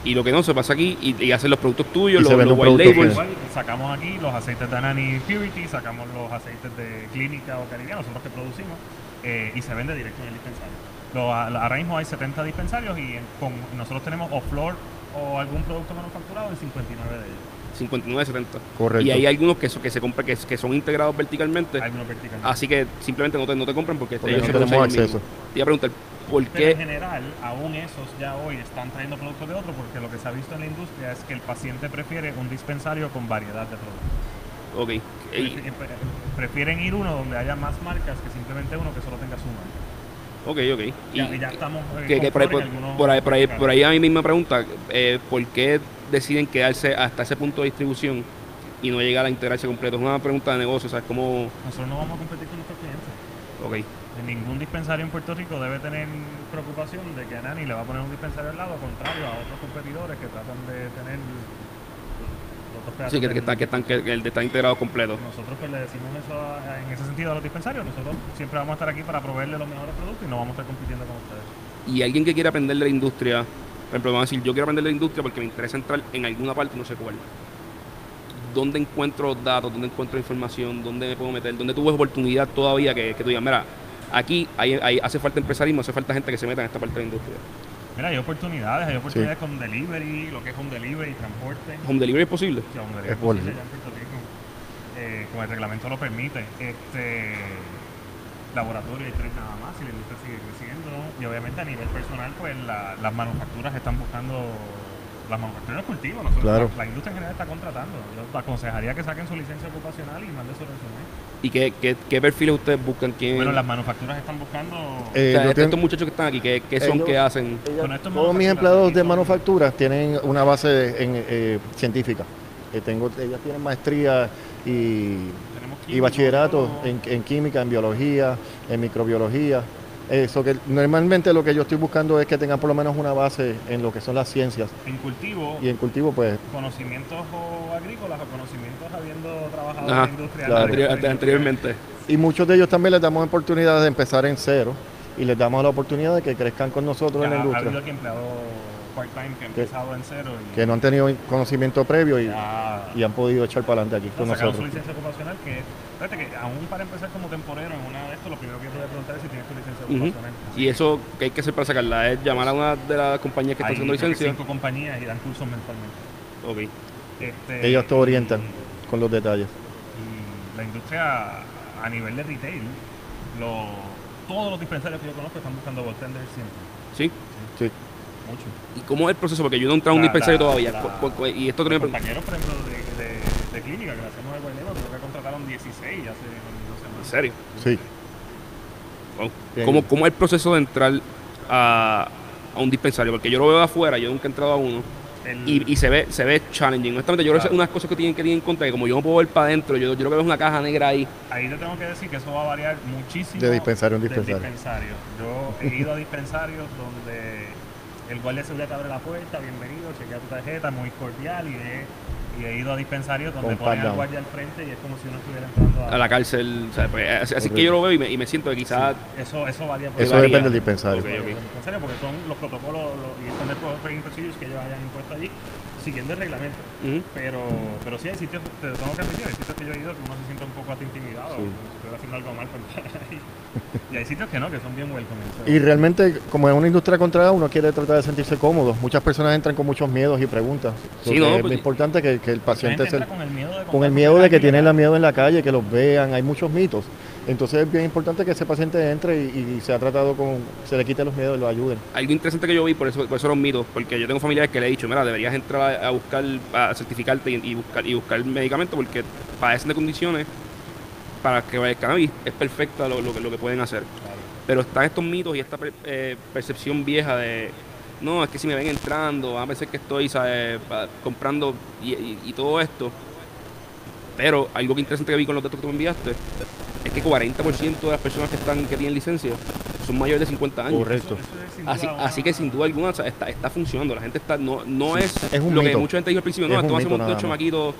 y lo que no se pasa aquí y, y hacen los productos tuyos, Y los, vende los white labels. Igual sacamos aquí los aceites de Anani Purity, sacamos los aceites de Clínica o Caribbean, nosotros que producimos, eh, y se vende directo en el dispensario. Lo- ahora mismo hay 70 dispensarios y en- con, nosotros tenemos o flor o algún producto manufacturado en 59 de ellos. 59.70. Correcto. Y hay algunos que, so- que se compran que, que son integrados verticalmente. Algunos verticales. Así que simplemente no te, no te compran porque, Porque ellos no tenemos acceso. Te iba a preguntar, ¿por Pero en qué? general, aún esos ya hoy están trayendo productos de otro porque lo que se ha visto en la industria es que el paciente prefiere un dispensario con variedad de productos. Ok. y- Prefi- pre- Prefieren ir uno donde haya más marcas que simplemente uno que solo tenga su marca. ok, ok. Y- Ya, ya estamos eh, que, por, ahí, por, en algunos por ahí, por, ahí, por ahí a mi misma pregunta, eh, ¿por qué deciden quedarse hasta ese punto de distribución y no llegar a integrarse completo? Es una pregunta de negocio, ¿sabes? Como, Nosotros no vamos a competir con nuestros clientes. ok, Ningún dispensario en Puerto Rico debe tener preocupación de que Anani le va a poner un dispensario al lado, contrario a otros competidores que tratan de tener sí, que, que, están, que, están, que, que el de está integrado completo. Nosotros pues le decimos eso a- en ese sentido a los dispensarios. Nosotros siempre vamos a estar aquí para proveerle los mejores productos y no vamos a estar compitiendo con ustedes. Y alguien que quiera aprender de la industria, por ejemplo, vamos a decir, yo quiero aprender de la industria porque me interesa entrar en alguna parte, no sé cuál. ¿Dónde encuentro los datos? ¿Dónde encuentro información? ¿Dónde me puedo meter? ¿Dónde tuve oportunidad todavía que, que tú digas, mira, aquí hay, hay- hace falta empresarismo, hace falta gente que se meta en esta parte de la industria? Mira, hay oportunidades, hay oportunidades con delivery, lo que es home delivery, transporte. ¿Home delivery es posible? Sí, home delivery Es es posible posible. ya en Puerto Rico. Eh, como el reglamento lo permite. Este laboratorio hay tres nada más y la industria sigue creciendo. Y obviamente a nivel personal, pues la- las manufacturas están buscando las manufacturas de cultivo. Nosotros, Claro. la, la industria en general está contratando. Yo aconsejaría que saquen su licencia ocupacional y manden su resumen. ¿Y qué, qué, qué perfiles ustedes buscan? ¿Quién, Bueno, las manufacturas están buscando. Eh, o sea, yo estos muchachos que están aquí, ¿qué, qué son? Ellos- ¿Qué hacen? Estos todos mis manufacturas empleados de son- manufactura tienen una base en, eh, científica. Eh, tengo, ellas tienen maestría y, y bachillerato en, en química, en biología, en microbiología. Eso que normalmente lo que yo estoy buscando es que tengan por lo menos una base en lo que son las ciencias En cultivo, y en cultivo pues conocimientos o agrícolas o conocimientos habiendo trabajado Ajá, en la industria. claro. Anterior- Industria- anteriormente. y muchos de ellos también les damos oportunidades de empezar en cero y les damos la oportunidad de que crezcan con nosotros Ya en la Ha habido industria, aquí empleados part-time que han Que- empezado en cero y que no han tenido conocimiento previo y, ya y han podido echar para adelante aquí con sacaron su nosotros. licencia ocupacional que, fíjate que aún para empezar como temporero en una de estos, lo primero que te voy a preguntar es si tienes tu licencia Ujú. ocupacional. Y eso, ¿qué hay que hacer para sacarla? ¿Es llamar a una de las compañías que están Hay haciendo creo que licencia? cinco compañías y dan cursos mensualmente. Ok. Este, Ellos te orientan y- con los detalles. y la industria a nivel de retail, lo, todos los dispensarios que yo conozco están buscando bartenders siempre. ¿Sí? Sí. Mucho. ¿Y cómo es el proceso? Porque yo no he entrado a un dispensario la- todavía. la- Cu- cu- y esto Los tenía... compañeros, por ejemplo, de, de, de clínica que le hacemos el Guaynabo, creo que contrataron 16 hace dos ¿En semanas. serio? Sí. Wow. ¿Cómo, ¿Cómo es el proceso de entrar a, a un dispensario? Porque yo lo veo de afuera, yo nunca he entrado a uno. El- Y, y se ve se ve challenging. Honestamente, yo creo que Claro. es unas cosas que tienen que tener en contra, que como yo no puedo ver para adentro, yo, yo creo que es una caja negra ahí. Ahí te tengo que decir que eso va a variar muchísimo. De dispensario del dispensario. dispensario. Yo he ido a dispensarios donde el guardia de seguridad te abre la puerta, bienvenido, chequea tu tarjeta, muy cordial. Y he, y he ido a dispensarios donde ponen al guardia al frente y es como si uno estuviera entrando a, A la cárcel. o sea, pues, así, así que yo lo veo y me, y me siento que quizás. Eso, eso varía por Eso varía. depende del dispensario. Ok, ok. del dispensario porque son los protocolos los, y son los procedures que ellos hayan impuesto allí siguiendo el reglamento. Pero, pero sí hay sitios, te lo tengo que admitir, hay sitios que yo he ido que uno se siente un poco intimidado, Sí. estuviera haciendo algo mal estar ahí. Y hay sitios que no, que son bien welcoming. Y realmente, como es una industria controlada, uno quiere tratar de sentirse cómodo. Muchas personas entran con muchos miedos y preguntas. Sí, Porque no, es pues- importante que, que el paciente se, entra con el miedo de con el miedo de que tienen la miedo en la calle, que los vean, hay muchos mitos. Entonces es bien importante que ese paciente entre y, y sea tratado con, se le quite los miedos y lo ayuden. Algo interesante que yo vi, por eso, por eso los mitos, porque yo tengo familiares que le he dicho, mira, deberías entrar a, buscar, a certificarte y, y buscar y buscar medicamentos porque padecen de condiciones para que el cannabis es perfecta lo, lo que, lo que pueden hacer. Pero están estos mitos y esta per- eh, percepción vieja de, no, es que si me ven entrando, van a pensar que estoy comprando y todo esto. Pero algo que interesante que vi con los datos que tú me enviaste es que 40% de las personas que están que tienen licencia son mayores de 50 años. Correcto. Eso es sin Así, que sin duda alguna o sea, está, está funcionando. La gente está no, no Sí, es, es un lo que mucha gente dijo al principio, no, Es un esto va a ser un nada montón de chamaquitos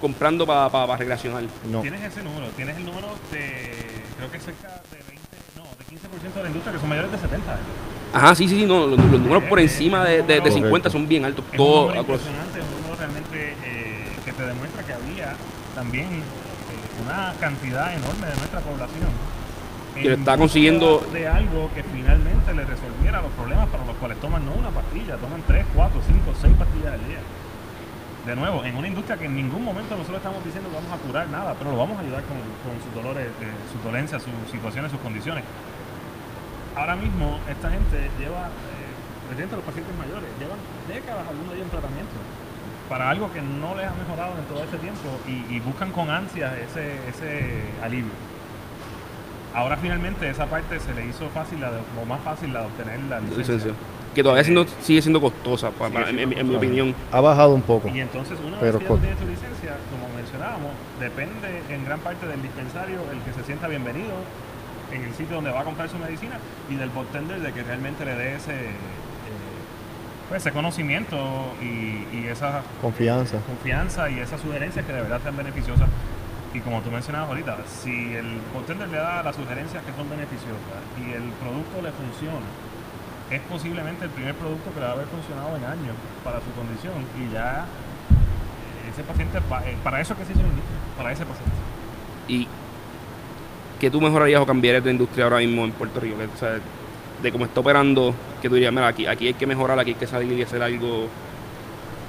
comprando para pa, pa recreacional. No. Tienes ese número, tienes el número de, creo que cerca de 20, no, de 15% de la industria que son mayores de 70 años. Ajá, sí, sí, sí, no, los, los números por encima de, de, de Correcto. 50 son bien altos. Es un Todo número impresionante, es un número realmente eh, que te demuestra que había también una cantidad enorme de nuestra población Que está consiguiendo- de algo que finalmente le resolviera los problemas para los cuales toman no una pastilla, toman 3, 4, 5, 6 pastillas al día. De nuevo, en una industria que en ningún momento nosotros estamos diciendo que vamos a curar nada, pero lo vamos a ayudar con, con sus dolores, eh, sus dolencias, sus situaciones, sus condiciones. Ahora mismo, esta gente lleva, eh, los pacientes mayores, llevan décadas algunos de ellos en tratamiento para algo que no les ha mejorado en todo ese tiempo y, y buscan con ansias ese, ese alivio. Ahora finalmente esa parte se le hizo fácil, la de- o más fácil la de obtener la licencia. licencia. Que todavía siendo- sigue siendo costosa, Sigue en, siendo en- en mi opinión. Ha bajado un poco. Y entonces una Pero vez que tiene su licencia, como mencionábamos, depende en gran parte del dispensario el que se sienta bienvenido en el sitio donde va a comprar su medicina y del bartender de que realmente le dé ese, ese conocimiento y, y esa Confianza. confianza y esas sugerencias que de verdad sean beneficiosas. Y como tú mencionabas ahorita, si el bartender le da las sugerencias que son beneficiosas y el producto le funciona, es posiblemente el primer producto que le va a haber funcionado en años para su condición y ya eh, ese paciente, pa- eh, para eso que se hizo para ese paciente. ¿Y qué tú mejorarías o cambiarías de industria ahora mismo en Puerto Rico? Que, o sea, de cómo está operando, que tú dirías, mira, aquí, aquí hay que mejorar, aquí hay que salir y hacer algo.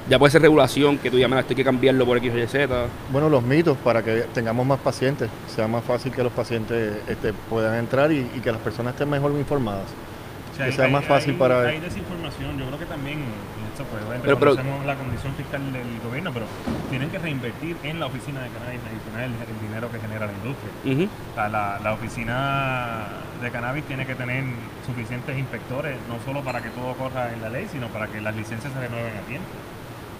Ya puede ser regulación, que tú digas, mira, esto hay que cambiarlo por X o Y, Z. Bueno, los mitos para que tengamos más pacientes, sea más fácil que los pacientes este, puedan entrar y, y que las personas estén mejor informadas. O sea, Que hay- sea más hay- fácil hay- para- Hay desinformación, yo creo que también, esto pues obviamente Pero- pero- la condición fiscal del gobierno, pero tienen que reinvertir en la oficina de cannabis medicinal el, el dinero que genera la industria. Ujú. O sea, la, la oficina de cannabis tiene que tener suficientes inspectores, no solo para que todo corra en la ley, sino para que las licencias se renueven a tiempo.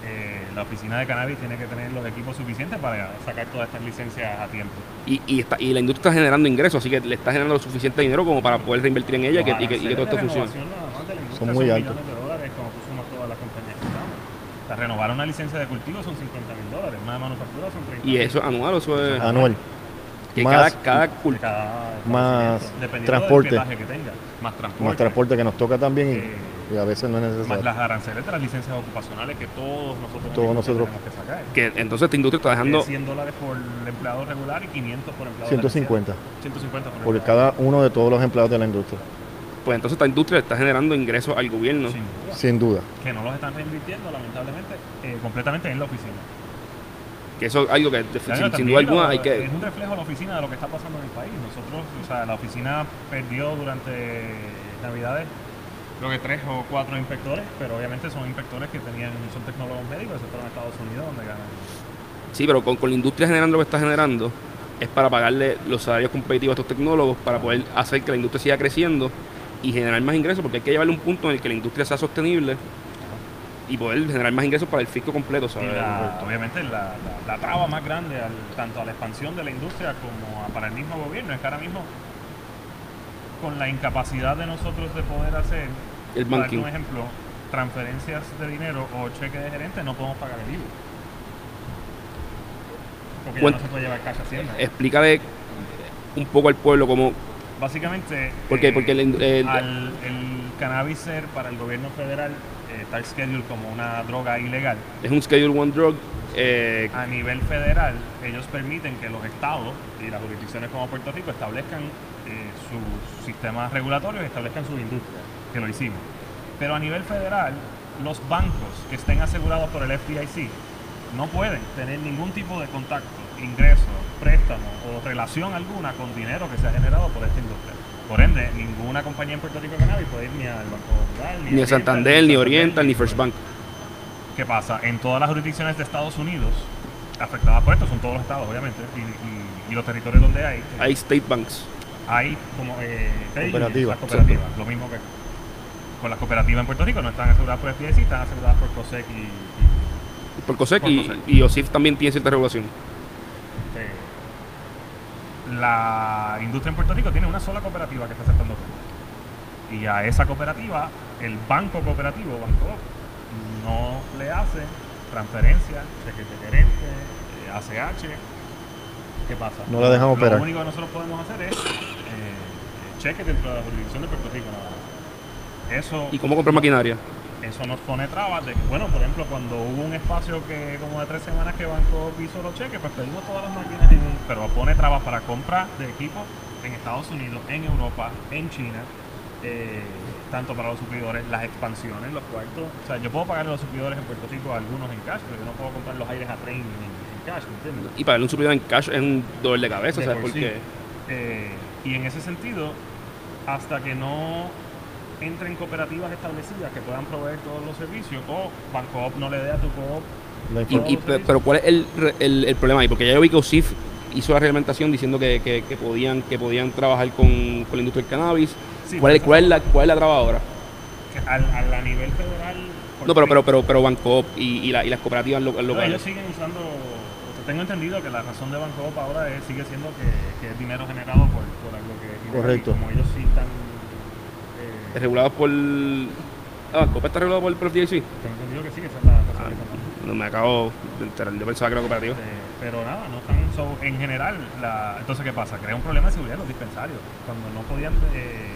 Eh, la oficina de cannabis tiene que tener los equipos suficientes para sacar todas estas licencias a tiempo. Y, y, está, y la industria está generando ingresos, así que le está generando lo suficiente dinero como para poder reinvertir en ella y que, y que- y que todo esto funcione. Son muy altos. millones de dólares cuando tú sumas todas las compañías que estamos. O sea, renovar una licencia de cultivo son 50 mil dólares, una de manufactura son 30 Y eso es anual, eso es. Anual. Que Más- cada, cada Más transporte. del que tenga, más transporte, Más transporte que nos toca también Eh, y, a veces no es más necesario. las aranceles de las licencias ocupacionales que todos nosotros, Todos nosotros. tenemos que sacar. que entonces esta industria está dejando. Eh, 100 dólares por empleado regular y 500 por empleado 150 terciario. 150 por, por cada uno de todos los empleados de la industria, Pues entonces esta industria está generando ingresos al gobierno. Sin duda. sin duda. que no los están reinvirtiendo lamentablemente eh, completamente en la oficina. Que eso es algo que Claro, sin, sin también duda alguna lo- hay que... Es un reflejo de la oficina de lo que está pasando en el país. Nosotros, o sea, la oficina perdió durante Navidades creo que tres o cuatro inspectores, pero obviamente son inspectores que tenían, son tecnólogos médicos, se fueron a Estados Unidos donde ganan. Sí, pero con, con la industria generando lo que está generando, es para pagarle los salarios competitivos a estos tecnólogos para poder hacer que la industria siga creciendo y generar más ingresos, porque hay que llevarle un punto en el que la industria sea sostenible y poder generar más ingresos para el fisco completo, Y ¿sabes? la- obviamente la, la- la traba más grande al- tanto a la expansión de la industria como a- para el mismo gobierno es que ahora mismo con la incapacidad de nosotros de poder hacer, El banking. un ejemplo, transferencias de dinero o cheque de gerente, no podemos pagar el IVA. Porque ya no se puede llevar cash a Hacienda. Explícale un poco al pueblo cómo... Básicamente, ¿Por qué? eh, Porque el- el- al el cannabis ser para el gobierno federal eh, está schedule como una droga ilegal, Es un Schedule One Drug. eh, a nivel federal ellos permiten que los estados y las jurisdicciones como Puerto Rico establezcan sus sistemas regulatorios y establezcan su industria, que lo hicimos. Pero a nivel federal, los bancos que estén asegurados por el FDIC no pueden tener ningún tipo de contacto, ingreso, préstamo o relación alguna con dinero que se ha generado por esta industria. Por ende, ninguna compañía en Puerto Rico de cannabis puede ir ni al Banco Popular, ni a Santander, ni Oriental, ni First Bank. ¿Qué pasa? En todas las jurisdicciones de Estados Unidos, afectadas por esto, son todos los estados, obviamente, y, y- y los territorios donde hay, Hay State Banks. hay como eh, Cooperativas. unions, las cooperativas, lo mismo que con las cooperativas en Puerto Rico, no están aseguradas por FDIC, están aseguradas por COSEC y, y, Por COSEC Por y, COSEC. y OSIF también tiene cierta regulación. La industria en Puerto Rico tiene una sola cooperativa que está aceptando fondos. Y a esa cooperativa, el banco cooperativo, Banco, no le hace transferencia, cheques de gerente, eh, ACH. ¿Qué pasa? No la dejan operar. Lo único que nosotros podemos hacer es eh, cheques dentro de la jurisdicción de Puerto Rico. nada más. Eso ¿Y cómo comprar maquinaria? Eso nos pone trabas de que, bueno, por ejemplo, cuando hubo un espacio que como de tres semanas que Banco hizo los cheques, pues pedimos todas las máquinas, en un- pero pone trabas para compra de equipos en Estados Unidos, en Europa, en China, eh, tanto para los suplidores, las expansiones, los cuartos. O sea, yo puedo pagarle a los suplidores en Puerto Rico algunos en cash, pero yo no puedo comprar los aires a tren en, en cash, ¿me entiendes? Y pagarle un suplidor en cash es un dolor de cabeza, De ¿sabes por por sí. qué? Eh, y en ese sentido, hasta que no entren cooperativas establecidas que puedan proveer todos los servicios o Bancoop no le dé a tu coop Y- y- pe- pero ¿cuál es el, re- el- el problema ahí? Porque ya yo vi que OSIF hizo la reglamentación diciendo que, que- que podían que podían trabajar con, con la industria del cannabis. Sí, ¿Cuál, es, cuál, es la, ¿Cuál es la traba ahora? que al, al- a nivel federal. No, pero pero pero pero Bancoop y, y, la- y las cooperativas lo- No, locales. ellos siguen usando. o sea, tengo entendido que la razón de Bancoop ahora es- sigue siendo que, que es dinero generado por, por algo que. Correcto. y Como ellos sí están. Eh, regulados por ah, Bancoop está regulado por, por el FDIC. tengo entendido que sí, que esa es la Ah, no me acabo de enterar. Yo pensaba que era cooperativa. Eh, pero nada, no están. so, en general, la, entonces, ¿qué pasa? Crea un problema de seguridad en los dispensarios. Cuando no podían. eh,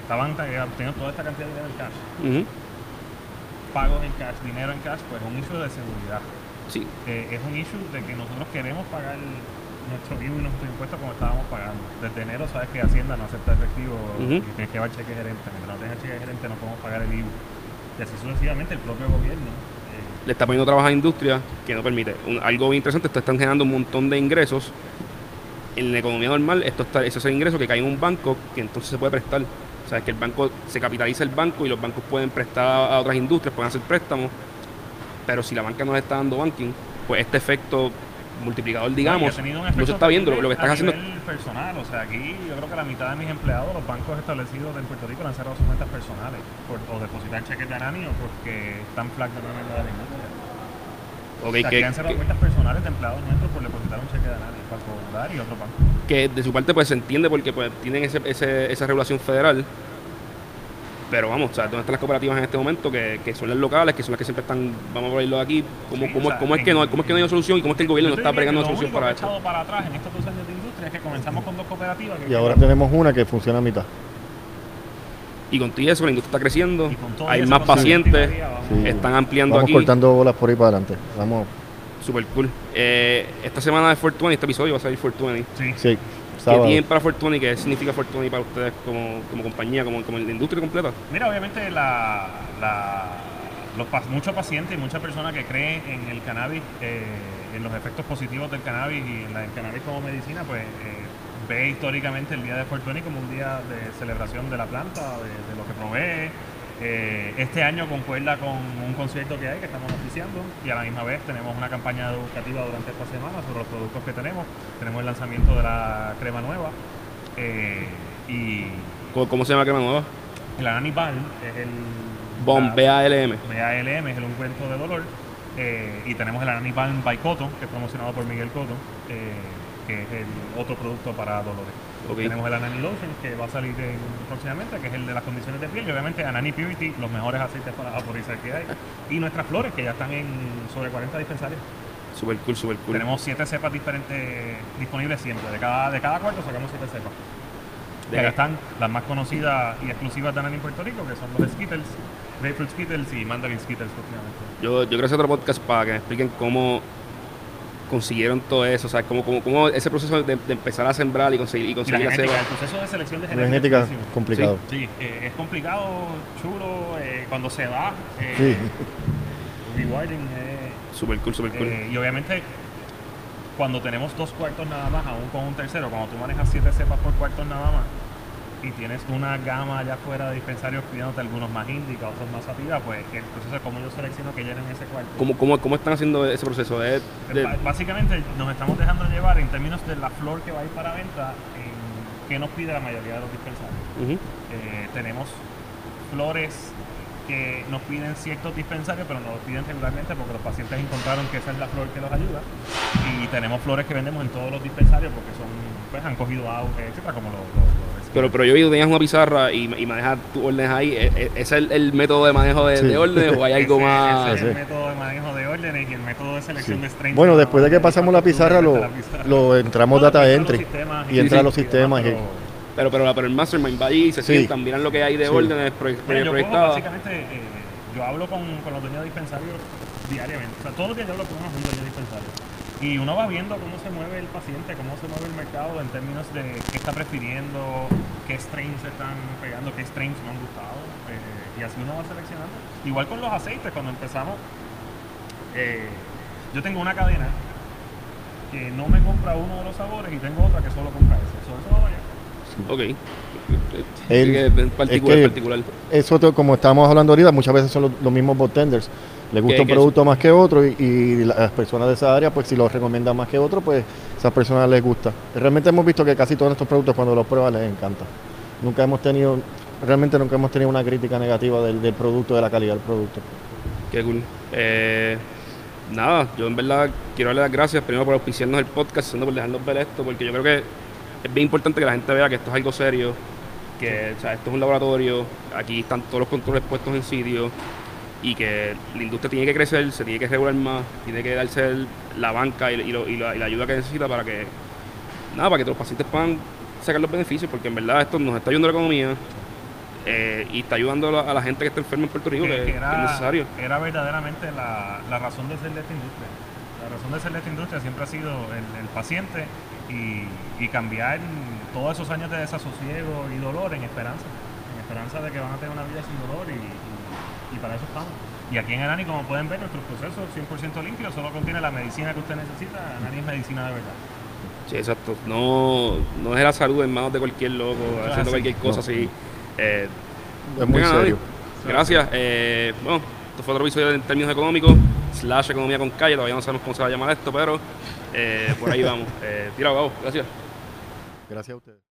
estaban teniendo toda esta cantidad de dinero en cash, Ujú. pagos en cash, dinero en cash, pues es un issue de seguridad. Sí. Eh, es un issue de que nosotros queremos pagar nuestro IVA y nuestros impuestos como estábamos pagando. Desde enero sabes que Hacienda no acepta efectivo Ujú. y tienes que llevar cheque gerente. Mientras no tengas cheque gerente no podemos pagar el IVA. Y así sucesivamente el propio gobierno. eh, le está poniendo trabajo a la industria que no permite. Un- algo bien interesante, esto están generando un montón de ingresos. En la economía normal, esto está, ese es el ingreso que cae en un banco que entonces se puede prestar. O sea, que el banco se capitaliza el banco y los bancos pueden prestar a otras industrias, pueden hacer préstamos. Pero si la banca no le está dando banking, pues este efecto multiplicador, digamos, no se está viendo. Lo, que están haciendo personal, o sea, aquí yo creo que la mitad de mis empleados, los bancos establecidos en Puerto Rico, han cerrado sus cuentas personales por, o depositar cheques de Anani o porque están flag de una de la industria. ok, o sea, que, que han cerrado que- cuentas personales de empleados nuestros por depositar un cheque de Anani, Banco Popular y otro banco. que de su parte pues se entiende porque pues tienen ese, ese- esa regulación federal. Pero vamos, o sea, ¿dónde están las cooperativas en este momento? Que, que son las locales, que son las que siempre están, vamos a ponerlo aquí, ¿cómo, Sí, cómo, o sea, cómo es que no, cómo es que no hay una solución y cómo es que el gobierno no está que una solución Lo para esto? echado para atrás en estos dos años de industria es que comenzamos con dos cooperativas. que Y ahora tenemos una que funciona a mitad. Y con todo eso, la industria está creciendo, hay más pacientes, vamos- Sí. están ampliando Vamos aquí, cortando bolas por ahí para adelante. Vamos, super cool. Eh, esta semana de Fortuny, este episodio va a salir Fortuny. Sí. sí, ¿Qué sábado. tienen para Fortuny? ¿Qué significa Fortuny para ustedes como, como compañía, como, como la industria completa? Mira, obviamente la, la, los, muchos pacientes y muchas personas que creen en el cannabis, eh, en los efectos positivos del cannabis y en el cannabis como medicina, pues eh, ve históricamente el día de Fortuny como un día de celebración de la planta, de, lo que provee. Eh, este año concuerda con un concierto que hay que estamos oficiando y a la misma vez tenemos una campaña educativa durante esta semana sobre los productos que tenemos. Tenemos el lanzamiento de la crema nueva y... ¿Cómo, se llama la crema nueva? El Ananibal es el BOM, BALM. BALM es el ungüento de dolor. Eh, y tenemos el Ananipan by Coto, que es promocionado por Miguel Coto, eh, que es el otro producto para dolores. Tenemos el Anani Lotion, que va a salir próximamente, que es el de las condiciones de piel. Y obviamente Anani Purity, los mejores aceites para vaporizar que hay. Y nuestras flores, que ya están en sobre 40 dispensarios. Super cool, super cool. Tenemos siete cepas diferentes disponibles siempre. De cada, de cada cuarto sacamos siete cepas. De están las más conocidas y exclusivas de Anani en Puerto Rico, que son los Skittles, Grapefruit Skittles y Mandarin Skittles Yo, yo quiero hacer otro podcast para que me expliquen cómo consiguieron todo eso, o sea, cómo, cómo, cómo ese proceso de, empezar a sembrar y conseguir, y conseguir la, genética, El proceso de selección de genética, genética es complicado. Sí, eh, es complicado, chulo, eh, cuando se da, eh, sí. rewarding. Eh, super cool, super cool. y obviamente cuando tenemos dos cuartos nada más, aún con un tercero, cuando tú manejas siete cepas por cuartos nada más, y tienes una gama allá afuera de dispensarios pidiéndote algunos más índica, otros más sativa, pues el proceso es como yo selecciono que llenen ese cuarto. ¿Cómo, cómo, cómo están haciendo ese proceso? de... Básicamente nos estamos dejando llevar en términos de la flor que va a ir para venta, en qué nos pide la mayoría de los dispensarios. Eh, tenemos flores que nos piden ciertos dispensarios, pero nos los piden regularmente porque los pacientes encontraron que esa es la flor que los ayuda. Y tenemos flores que vendemos en todos los dispensarios porque son, pues han cogido auge, etcétera, como los, pero, pero yo vi que tenías una pizarra y, y manejas tus órdenes ahí. ¿E, e, ¿Ese ¿Es el, método de manejo de, órdenes o hay algo más? Ese es el método de manejo de órdenes y el método de selección de strains. Bueno, después de que pasamos la pizarra, lo, lo entramos data entry y entra a los sistemas. Y, pero, pero, pero el mastermind va ahí, se sientan, miran lo que hay de órdenes proyectadas. Básicamente, eh, yo hablo con, con los dueños de dispensarios diariamente. O sea, todos los días yo hablo con unos dueños de dispensarios. Y uno va viendo cómo se mueve el paciente, cómo se mueve el mercado en términos de qué está prefiriendo, qué strains están pegando, qué strains no han gustado. Eh, y así uno va seleccionando. Igual con los aceites, cuando empezamos, eh, yo tengo una cadena que no me compra uno de los sabores y tengo otra que solo compra ese. Eso, eso va Ok. El, particular, particular. Eso, como estábamos hablando ahorita, muchas veces son los, mismos botenders. Les gusta un producto más que otro y, las personas de esa área, pues si lo recomiendan más que otro, pues esas personas les gusta. Realmente hemos visto que casi todos estos productos cuando los prueban les encanta. Nunca hemos tenido, realmente nunca hemos tenido una crítica negativa del, producto, de la calidad del producto. Qué cool. Eh, nada, yo en verdad quiero darle las gracias primero por auspiciarnos el podcast, segundo por dejarnos ver esto, porque yo creo que es bien importante que la gente vea que esto es algo serio, que esto es un laboratorio, aquí están todos los controles puestos en sitio y que la industria tiene que crecer, se tiene que regular más, tiene que darse la banca y, la, ayuda que necesita para que, nada, para que los pacientes puedan sacar los beneficios, porque en verdad esto nos está ayudando a la economía. Eh, y está ayudando a la, gente que está enferma en Puerto Rico, que, es necesario. Era verdaderamente la, razón de ser de esta industria. La razón de ser de esta industria siempre ha sido el paciente y, cambiar todos esos años de desasosiego y dolor en esperanza, en esperanza de que van a tener una vida sin dolor y, para eso estamos. Y aquí en Anani, como pueden ver, nuestro proceso 100% limpio, solo contiene la medicina que usted necesita. Anani es medicina de verdad. Sí, exacto. No, no es la salud en manos de cualquier loco, haciendo cualquier cosa así. Eh, es muy serio. Gracias. Eh, bueno, esto fue otro episodio en términos económicos, slash economía con calle. Todavía no sabemos cómo se va a llamar esto, pero eh, por ahí vamos. Eh, tira, vamos. Gracias. Gracias a ustedes.